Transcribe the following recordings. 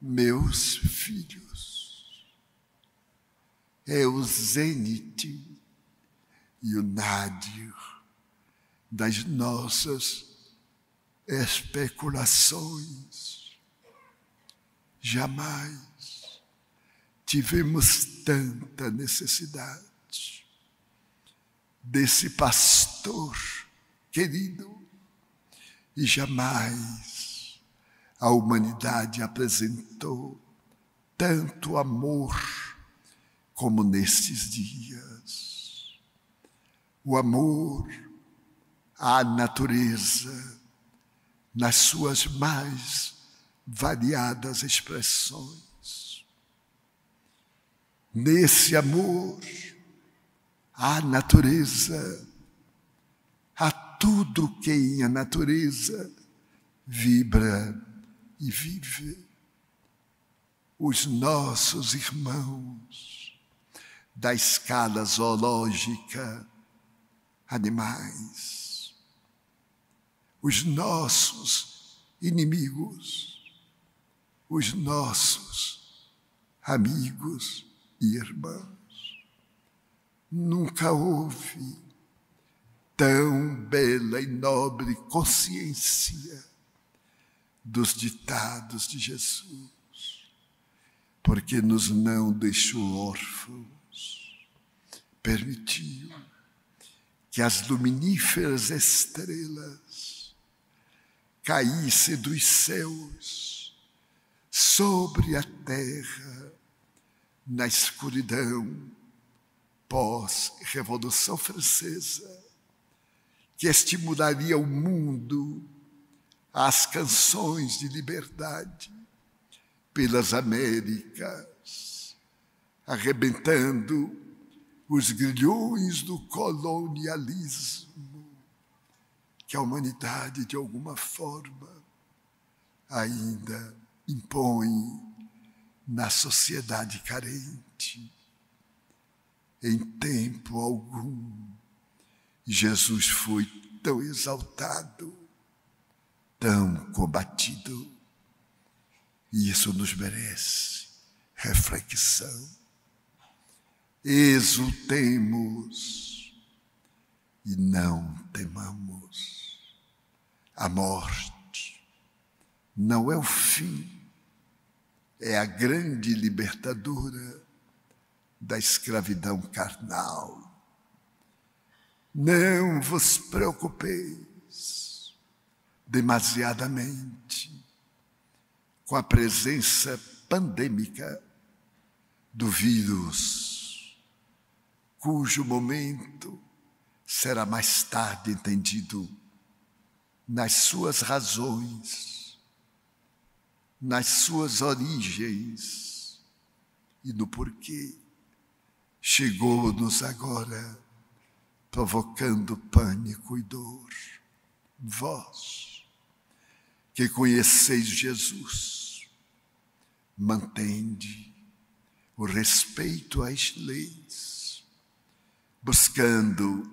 meus filhos. É o zênite e o nádio das nossas especulações. Jamais tivemos tanta necessidade desse pastor querido e jamais a humanidade apresentou tanto amor como nestes dias. O amor à natureza nas suas mais variadas expressões. Nesse amor à natureza, a tudo que em a natureza vibra e vive. Os nossos irmãos da escala zoológica, animais, os nossos inimigos, os nossos amigos e irmãos. Nunca houve tão bela e nobre consciência dos ditados de Jesus, porque nos não deixou órfãos, permitiu que as luminíferas estrelas caíssem dos céus sobre a terra na escuridão pós-Revolução Francesa, que estimularia o mundo às canções de liberdade pelas Américas, arrebentando os grilhões do colonialismo que a humanidade, de alguma forma, ainda impõe na sociedade carente. Em tempo algum, Jesus foi tão exaltado, tão combatido, e isso nos merece reflexão. Exultemos e não temamos. A morte não é o fim, é a grande libertadora da escravidão carnal. Não vos preocupeis demasiadamente com a presença pandêmica do vírus, cujo momento será mais tarde entendido nas suas razões, nas suas origens e no porquê chegou-nos agora, provocando pânico e dor. Vós, que conheceis Jesus, mantende o respeito às leis, buscando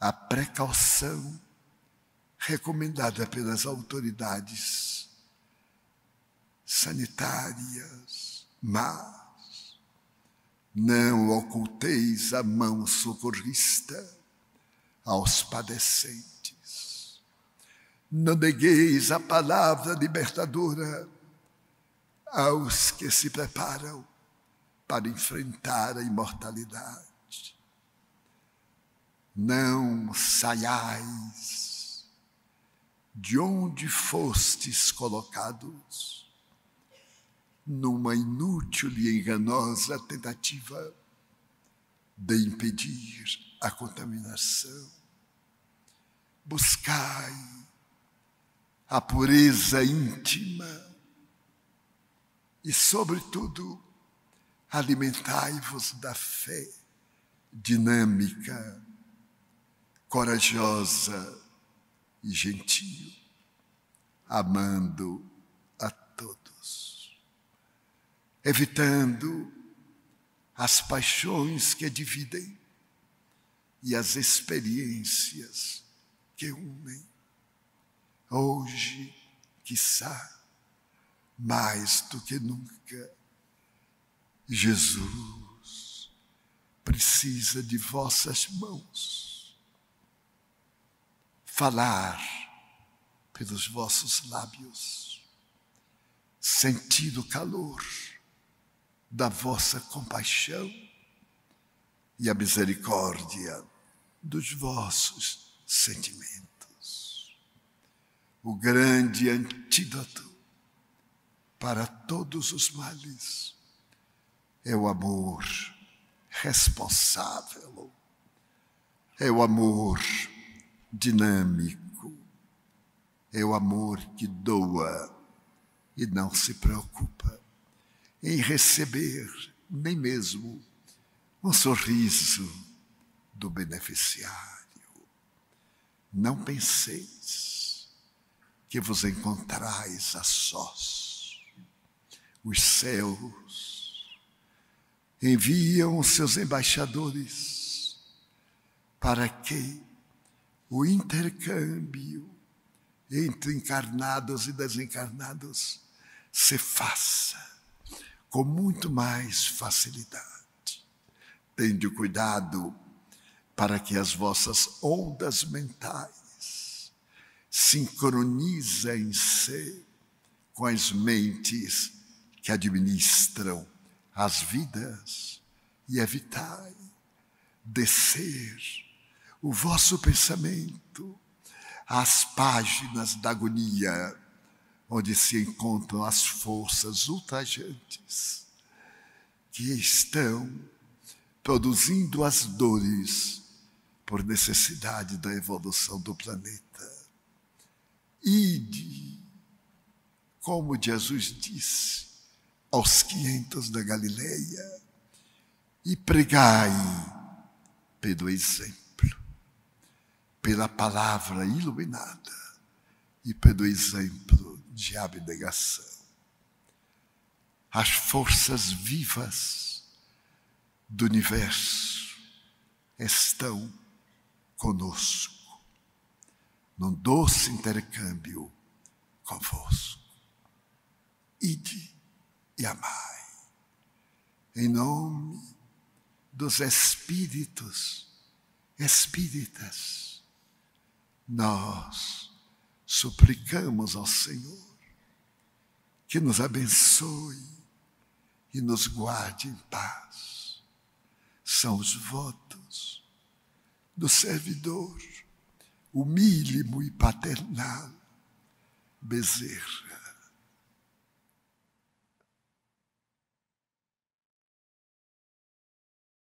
a precaução recomendada pelas autoridades sanitárias, mas não oculteis a mão socorrista aos padecentes. Não negueis a palavra libertadora aos que se preparam para enfrentar a imortalidade. Não saiais de onde fostes colocados numa inútil e enganosa tentativa de impedir a contaminação. Buscai a pureza íntima e, sobretudo, alimentai-vos da fé dinâmica, corajosa e gentil, amando a todos, evitando as paixões que dividem e as experiências que unem. Hoje, quiçá, mais do que nunca, Jesus precisa de vossas mãos. Falar pelos vossos lábios, sentir o calor da vossa compaixão e a misericórdia dos vossos sentimentos. O grande antídoto para todos os males é o amor responsável, é o amor dinâmico, é o amor que doa e não se preocupa em receber nem mesmo um sorriso do beneficiário. Não penseis que vos encontrais a sós. Os céus enviam os seus embaixadores para que o intercâmbio entre encarnados e desencarnados se faça com muito mais facilidade. Tende cuidado para que as vossas ondas mentais sincronizem-se com as mentes que administram as vidas e evitai descer o vosso pensamento às páginas da agonia, onde se encontram as forças ultrajantes que estão produzindo as dores por necessidade da evolução do planeta. Ide, como Jesus disse aos quinhentos da Galileia, e pregai pelo exemplo, pela palavra iluminada e pelo exemplo de abnegação. As forças vivas do universo estão conosco, num doce intercâmbio convosco. Ide e amai, em nome dos Espíritos Espíritas, nós suplicamos ao Senhor que nos abençoe e nos guarde em paz são os votos do servidor humílimo e paternal Bezerra.